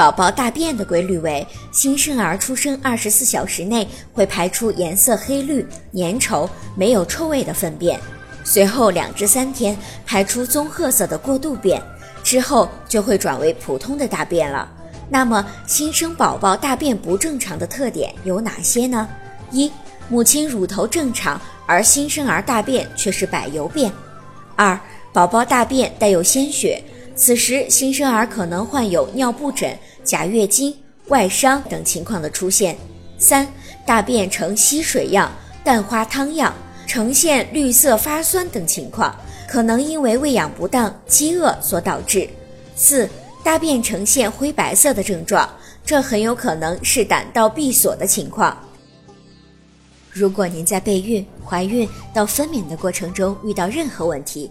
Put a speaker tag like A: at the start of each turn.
A: 宝宝大便的规律为：新生儿出生二十四小时内会排出颜色黑绿、粘稠、没有臭味的粪便，随后两至三天排出棕褐色的过渡便，之后就会转为普通的大便了。那么，新生宝宝大便不正常的特点有哪些呢？一、母亲乳头正常，而新生儿大便却是柏油便；二、宝宝大便带有鲜血。此时，新生儿可能患有尿布疹、假月经、外伤等情况的出现。三、大便呈稀水样、蛋花汤样，呈现绿色发酸等情况，可能因为喂养不当、饥饿所导致。四、大便呈现灰白色的症状，这很有可能是胆道闭锁的情况。如果您在备孕、怀孕到分娩的过程中遇到任何问题，